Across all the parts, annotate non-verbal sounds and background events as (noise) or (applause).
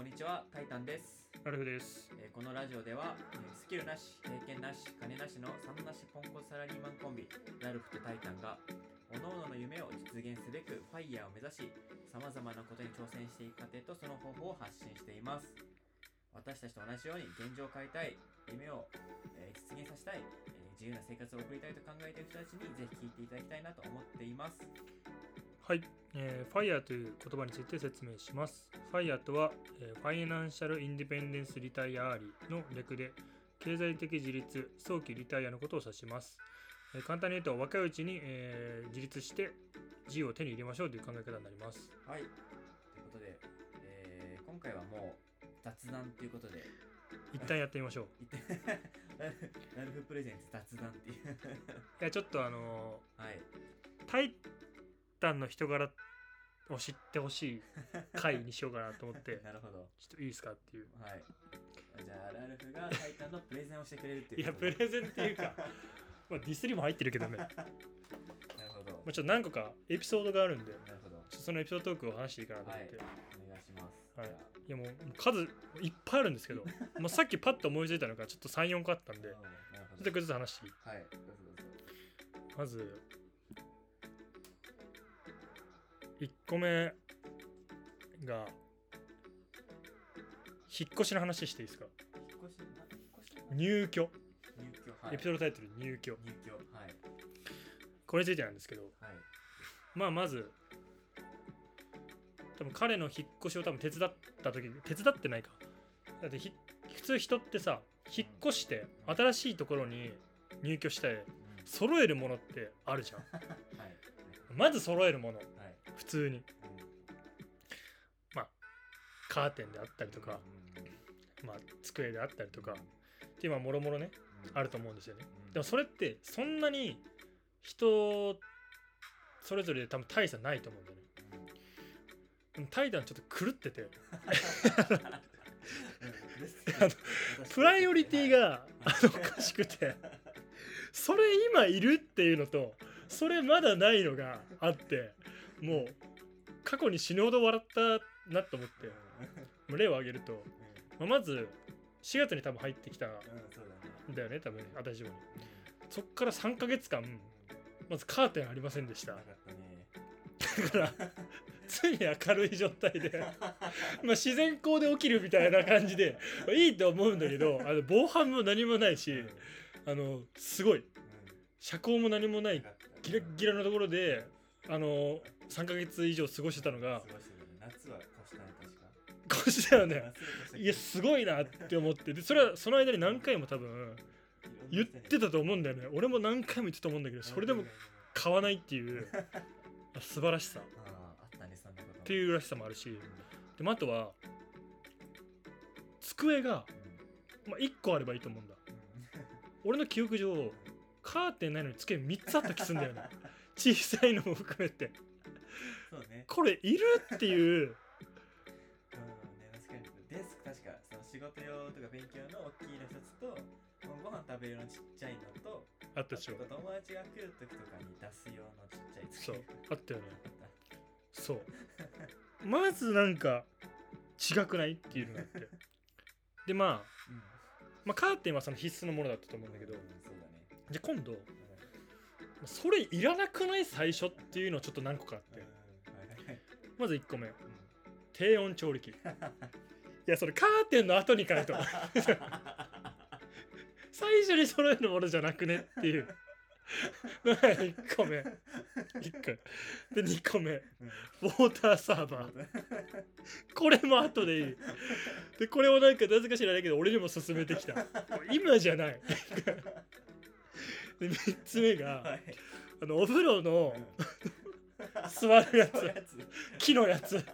こんにちは、タイタンです。ラルフです。えーこのラジオでは、えースキルなし、経験なし、金なしの3なしポンコツサラリーマンコンビ、ラルフとタイタンが、各々の夢を実現すべくファイヤーを目指し、様々なことに挑戦していく過程とその方法を発信しています。私たちと同じように現状を変えたい、夢を、えー実現させたい、えー自由な生活を送りたいと考えている人たちにぜひ聞いていただきたいなと思っています。はい、えー、FIRE という言葉について説明します。FIRE とは、えー Financial Independence, Retire Early の略で、経済的自立、早期リタイアのことを指します。えー簡単に言うと、若いうちに、えー自立して自由を手に入れましょうという考え方になります。はい。ということで、えー今回はもう雑談ということで、一旦やってみましょう。(laughs) ラルフ presents 雑談っていう。いや、ちょっとあのはい。ータイタンの人柄を知ってほしい回にしようかなと思って、(laughs) なるほど。ちょっといいですかっていう。はい。じゃあ、ラルフがタイタンのプレゼンをしてくれるっていういや。プレゼンっていうか、(laughs) まあ、ディスりも入ってるけどね。なるほど。まあ、ちょっと何個かエピソードがあるんで、なるほど。ちょっとそのエピソードトークを話していいかなと思って。はい。お願いします。はいい、やもう数いっぱいあるんですけど、(laughs) まあ、さっきパッと思いついたのがちょっと3、4個あったんで、ちょ。っとずつ話していいはい。まず、個目が、引っ越しの話していいですか？引っ越し、な引っ越し入居。入居。はい。エピソードタイトル入居。入居。はい。これについてなんですけど、はい。まあまず、多分彼の引っ越しを多分手伝った時に手伝ってないかだってひ普通人ってさ引っ越して新しいところに入居してうん揃えるものってあるじゃん (laughs) はい。まず揃えるものはい。普通に。うんカーテンであったりとか、まあ、机であったりとかっていうまあもろもろねあると思うんですよね。でもそれってそんなに人それぞれで多分大差ないと思うんだよね。でもタイタンちょっと狂ってて。プライオリティがおかしくてそれ今いるっていうのとそれまだないのがあってもう過去に死ぬほど笑ったなと思ってもう例を挙げると、まあまず4月に多分入ってきたんだよね多分私自分にそっから3ヶ月間まずカーテンありませんでした。だから常に明るい状態で (laughs) まあ自然光で起きるみたいな感じでまあいいと思うんだけどあの防犯も何もないしうん。あのすごい。遮光も何もないギラッギラのところであの3ヶ月以上過ごしてたのが夏は越したね確か。こうしたよね。いやすごいなって思って。でそれはその間に何回も多分言ってたと思うんだよね。俺も何回も言ってたと思うんだけどそれでも買わないっていうあ素晴らしさ。っていうらしさもあるし。でもあとは机が、まあ、1個あればいいと思うんだ。俺の記憶上カーテンないのに机3つあった気すんだよね。(laughs) 小さいのも含めてそうね。これいるっていう。うんね確かにデスク確かその仕事用とか勉強の大きいの一つとご飯食べる用のちっちゃいのとあったでしょ。友達が来る時とかに出す用のちっちゃい机そうあったよね。(laughs) そう。まずなんか違くないっていうのがあって。でまあうん。まあ、カーテンはその必須のものだったと思うんだけど。うんそうだね。じゃあ今度うんそれいらなくない最初っていうのをちょっと何個かあってまず1個目。うん低温調理器。いやそれカーテンの後にかいと。最初に揃えるものじゃなくねっていう。のが1個目。1個で2個目。ウォーターサーバー。これも後でいい。でこれもなんかなぜか知らないけど俺にも勧めてきた。今じゃない。で3つ目がはい。あのお風呂の座るやつ。木のやつ。(laughs)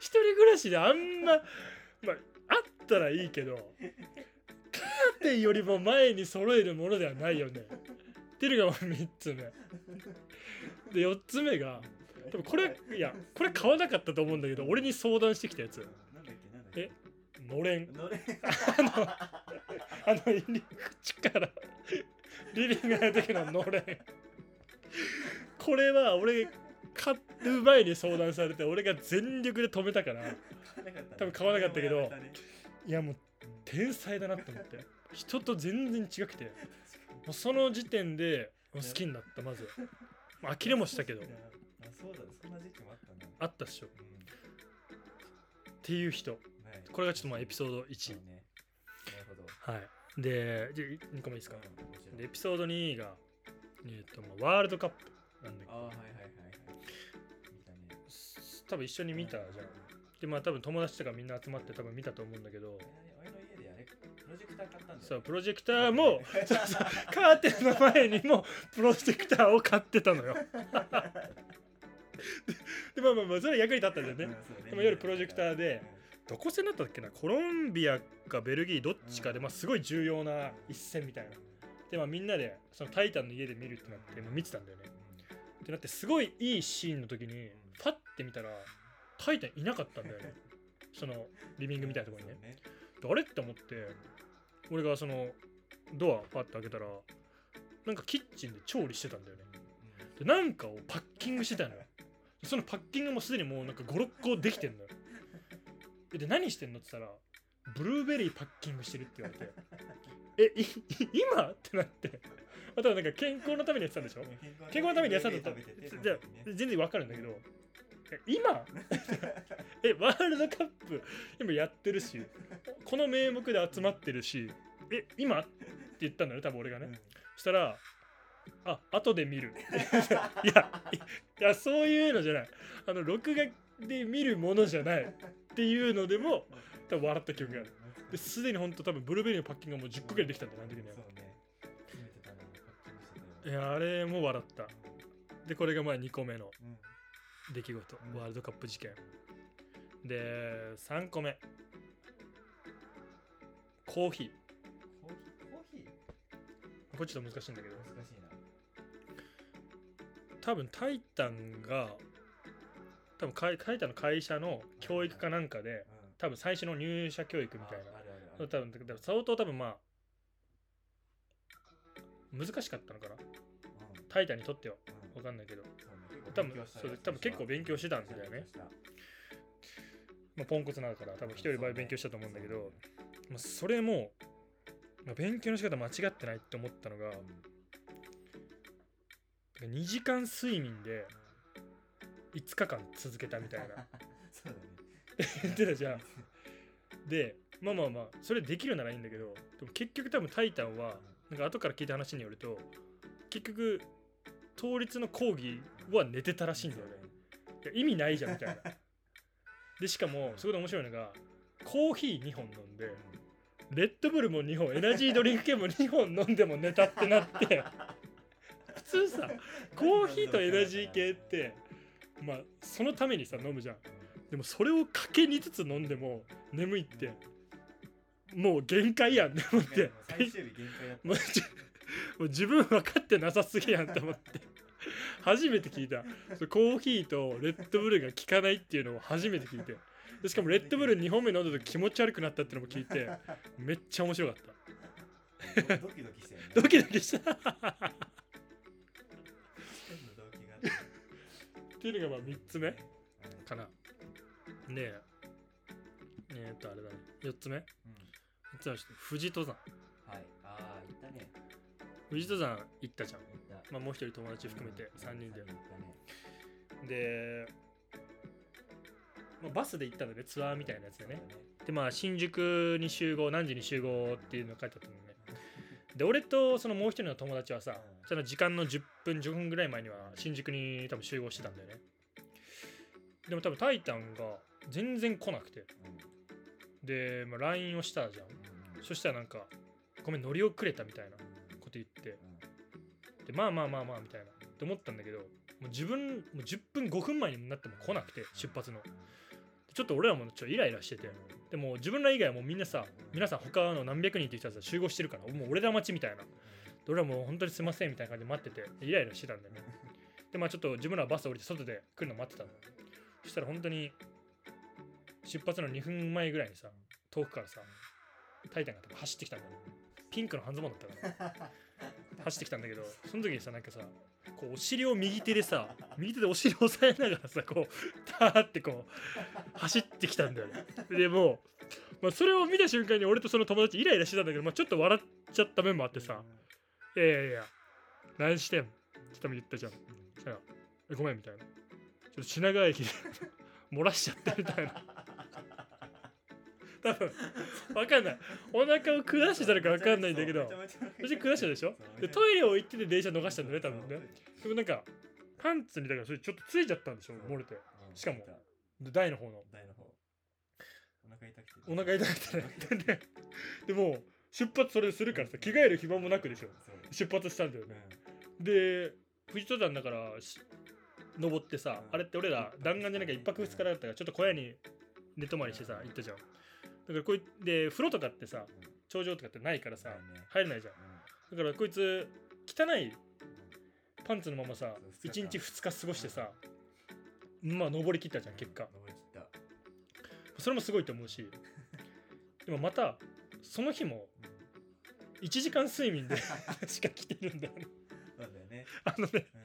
一人暮らしであんま、まあ、あったらいいけどカーテンよりも前に揃えるものではないよね。っていうのが3つ目。で4つ目がでもこれいやこれ買わなかったと思うんだけど俺に相談してきたやつ。えのれん。のれん。あの入り口からリビングの時ののれんこれは俺買う前に相談されて俺が全力で止めたから。多分買わなかったけどいやもう天才だなって思って。人と全然違くて。もうそその時点で好きになったまず。は、まあ、呆れもしたけど。あそうだね。そんな時期もあったっしょ。っうん。ていう人。はいこれがちょっとまあエピソードい。い1ね。なるほど。はい。でじゃあ2個目いいですか？エピソード2がえっ、とまあワールドカップなんだけ。どああはいはいはいはい。見たね。多分一緒に見たじゃん。でまあ多分友達とかみんな集まって多分見たと思うんだけど。え俺の家であれ。プロジェクター買ったんだよ。そうプロジェクターも (laughs) カーテンの前にもプロジェクターを買ってたのよ。(laughs) でまあまあまあそれは役に立ったんだよね、ね。でも夜プロジェクターでどこ戦だったっけな？コロンビアかベルギーどっちかで、うん。まあ、すごい重要な一戦みたいな。でまあみんなでそのタイタンの家で見るってなってもう見てたんだよねってなってすごいいいシーンの時にパッて見たらタイタンいなかったんだよね。そのリビングみたいなところにね。あれって思って俺がそのドアパッて開けたらなんかキッチンで調理してたんだよね。でなんかをパッキングしてたのよ。そのパッキングもすでにもうなんか56個できてんのよ。(laughs) で何してんのって言ったらブルーベリーパッキングしてるって言われて。(laughs) え今？ってなってあとはなんか健康のためにやってたんでしょ？健康のためにやってたんだったらじゃあ全然わかるんだけどえ今？(laughs) えワールドカップ今やってるしこの名目で集まってるしえ今？って言ったんだよね多分俺がね、そしたらあ後で見る。(laughs) いやいやそういうのじゃない。あの録画で見るものじゃない。っていうのでも多分笑った記憶がある。ですでに本当多分ブルーベリーのパッキングがもう10個ぐらいできたんだよあの時ねそいやあれも笑った。でこれがまあ2個目の出来事、うん。ワールドカップ事件。で3個目。コーヒー。コーヒー？コーヒー？これちょっと難しいんだけど。難しいな。多分タイタンが多分タイタンの会社の教育かなんかでうん。多分最初の入社教育みたいな。多分相当多分まあ難しかったのかな？うん。タイタンにとっては。うん。分かんないけど、多分そう多分結構勉強してたんだよね。まあ、ポンコツなだから多分一人倍勉強したと思うんだけど、まあ、それも、まあ、勉強の仕方間違ってないって思ったのが2時間睡眠で5日間続けたみたいな。(laughs) そうだね。言ってたじゃん。でまあまあまあそれできるならいいんだけどでも結局多分タイタンはなんか後から聞いた話によると結局倒立の講義は寝てたらしいんだよね。意味ないじゃんみたいな。(laughs) でしかもそこで面白いのがコーヒー2本飲んでレッドブルも2本エナジードリンク系も2本飲んでも寝たってなって (laughs) 普通さコーヒーとエナジー系ってまあそのためにさ飲むじゃん。でもそれをかけにつつ飲んでも眠いってもう限界やんって思って。最終日限界だった。もう自分分かってなさすぎやんと思って。初めて聞いた。コーヒーとレッドブルが効かないっていうのを初めて聞いて。でしかもレッドブル2本目飲んだ時気持ち悪くなったっていうのも聞いてめっちゃ面白かった。ドキドキしたよね。ドキドキした。ってていうのがまあ3つ目うんかな。ねえ。えー、っとあれだね。4つ目4うん富士登山。はい。ああ行ったね。富士登山行ったじゃん。まあもう一人友達含めて3人で。ね。で、まあ、バスで行ったんだねツアーみたいなやつでね。そうだでまあ新宿に集合何時に集合っていうのが書いてあったのね。で俺とそのもう一人の友達はさうん。その時間の10分15分ぐらい前には新宿に多分集合してたんだよね。でも多分タイタンが全然来なくて。うん。で、まあ、LINE をしたじゃんそしたらなんかごめん乗り遅れたみたいなこと言って。でまあまあまあまあみたいな。って思ったんだけどもう自分もう10分5分前になっても来なくて出発の。ちょっと俺らもちょっとイライラしてて。でも自分ら以外はもうみんなさ皆さん他の何百人って人たちが集合してるからもう俺ら待ちみたいな。俺らもう本当にすいませんみたいな感じで待っててイライラしてたんだよね。でまあちょっと自分らはバス降りて外で来るの待ってたの。そしたら本当に出発の2分前ぐらいにさ遠くからさタイタンが走ってきたんだよ。ピンクの半ズボンだったから。(laughs) 走ってきたんだけどその時にさなんかさこうお尻を右手でさ右手でお尻を押さえながらさこうターってこう走ってきたんだよね。でもう、まあ、それを見た瞬間に俺とその友達イライラしてたんだけど、まあ、ちょっと笑っちゃった面もあってさ「いやいやいや何してん?」って言ったじゃん。ごめんみたいな。ちょっと品川駅で (laughs) 漏らしちゃったみたいな多分わかんない。お腹を下してたのかわかんないんだけど。別に下したでしょでトイレを行ってて電車逃したんだね多分ねでもなんかパンツにだからそれちょっとついちゃったんでしょ漏れてしかも台の方の台の方お腹痛くてお腹痛くてねでも出発それするからさ着替える暇もなくでしょ出発したんだよねうで富士登山だから登ってさ、あれって俺ら弾丸じゃなきゃ一泊二日だったからちょっと小屋に寝泊まりしてさ行ったじゃんからこいで風呂とかってさん。頂上とかってないからさね。入れないじゃん。うん。だからこいつ汚いパンツのままさそう1日2日過ごしてさまあ登りきったじゃん結果。それもすごいと思うし (laughs) でもまたその日も1時間睡眠で (laughs) しか来てるんだよね。そうだよね。あのねうん。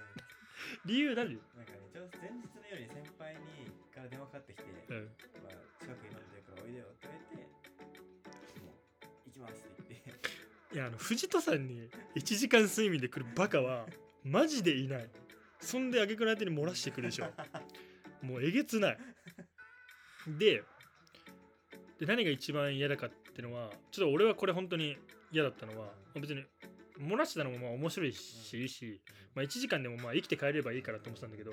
理由何、なんかねちょうど前日の夜に先輩にから電話かかってきてうん、いやあの藤戸さんに1時間睡眠で来るバカはマジでいない。そんで挙句の相手に漏らしてくるでしょ。もうえげつない。でで何が一番嫌だかってのはちょっと俺はこれ本当に嫌だったのは別に漏らしてたのもまあ面白いしいいし、まあ、1時間でもまあ生きて帰ればいいからと思ってたんだけど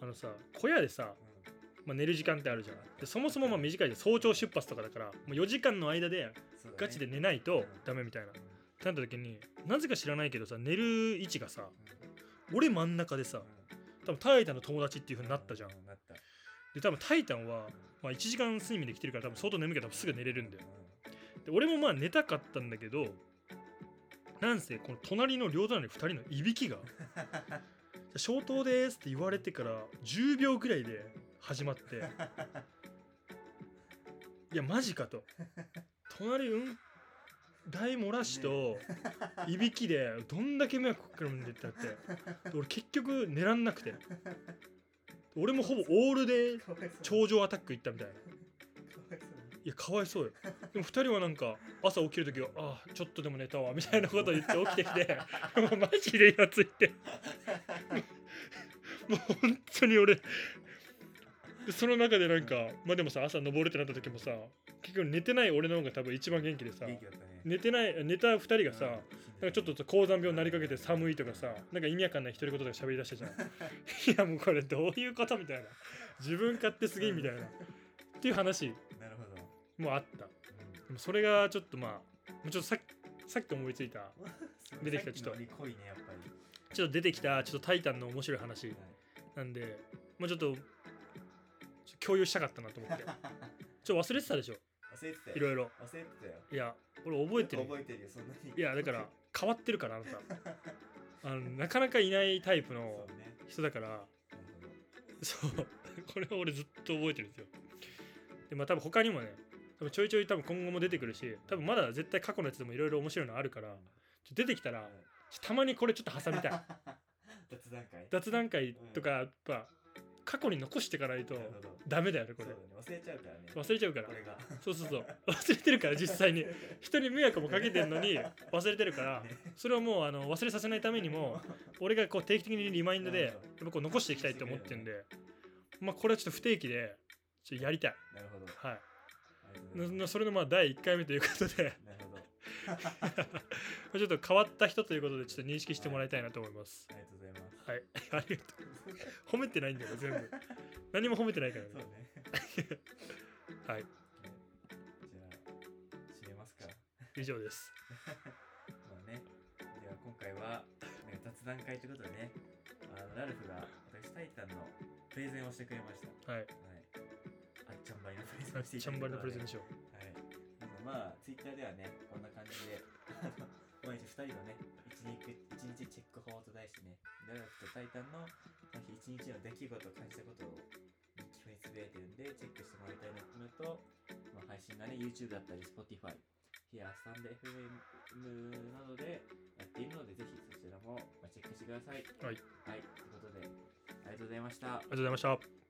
あのさ小屋でさ、まあ、寝る時間ってあるじゃん。でそもそもまあ短いじゃん早朝出発とかだからもう4時間の間でガチで寝ないとダメみたいな。ってなった時になぜか知らないけどさ寝る位置がさ俺真ん中でさ多分タイタンの友達っていう風になったじゃん。で多分タイタンは、まあ、1時間睡眠で来てるから多分相当眠いけど多分すぐ寝れるんだよ。で俺もまあ寝たかったんだけどなんせこの隣の両隣の2人のいびきが「(laughs) 消灯です」って言われてから10秒ぐらいで始まって。いやマジかと。隣うん大漏らしといびきでどんだけ迷惑かけるんでって。なってで俺結局寝らんなくて。俺もほぼオールで頂上アタック行ったみたいな。いやかわいそうよ。でも2人はなんか朝起きる時はああちょっとでも寝たわみたいなこと言って起きてきてマジでイラついて。(laughs) もう本当に俺でその中でなんかまあでもさ朝登るってなった時もさ結局寝てない俺の方が多分一番元気でさ元気だったね。寝てない寝た2人がさうん。なんかちょっと高山病になりかけて寒いとかさなんか意味わかんない独り言とか喋り出したじゃん。(laughs) いやもうこれどういうことみたいな。自分勝手すぎんみたいな。っていう話。なるほど。もあった。うん。でもそれがちょっとまあもうちょっとさっさっき思いついた。(laughs) 出てきた。ちょっと。ちょっと出てきた。ちょっとタイタンの面白い話。はい。なんでもうちょっと共有したかったなと思って。(laughs) ちょ忘れてたでしょ？忘れてたよ。いろいろ。忘れてたよ。いや俺覚えてる覚えてるよ、そんなに。いやだから変わってるからあなた。(laughs) あのなかなかいないタイプの。人だから。そう。これは俺ずっと覚えてるんですよ。でまあ多分他にもね多分ちょいちょい多分今後も出てくるし多分まだ絶対過去のやつでもいろいろ面白いのあるからちょ出てきたら。たまにこれちょっと挟みたい。(laughs) 雑談会。雑談会とかやっぱ過去に残していかないと。ダメだよねこれ。ね、忘れちゃうからね。忘れちゃうから。そうそうそう。忘れてるから実際に。人に迷惑もかけてんのに (laughs) 忘れてるから。ねそれをもうあの忘れさせないためにも (laughs) 俺がこう定期的にリマインドでやっぱこう残していきたいと思ってるんで。まあこれはちょっと不定期でちょっとやりたい。なるほど。はい。ありがとうございますなそれのまあ第1回目ということで。なるほど。(laughs) ちょっと変わった人ということでちょっと認識してもらいたいなと思います。ありがとうございます。はい。(laughs) ありがとう。褒めてないんだよ全部。何も褒めてないからね。ね。(laughs) はい。じゃあ、締めますか。以上です。(laughs) まあね、では今回は、ね、雑談会ということでね、あのラルフが私タイタンのプレゼンをしてくれました。はい。はい。あっちゃんばりのプレゼンしていちゃんばりのプレゼンででしょう。はい。まあ、ツイッターではね、こんな感じで、毎日2人のね、一日一日チェック法と題してね、ラルフとタイタンの一日の出来事を感じたことを日記につぶやいてるんで、チェックしてもらいたいなっていうのと、まあ、配信がね、YouTube だったり、Spotify、やスタンド FM などでやっているので、ぜひそちらもまあチェックしてください。はい。はい、ということで、ありがとうございましたありがとうございました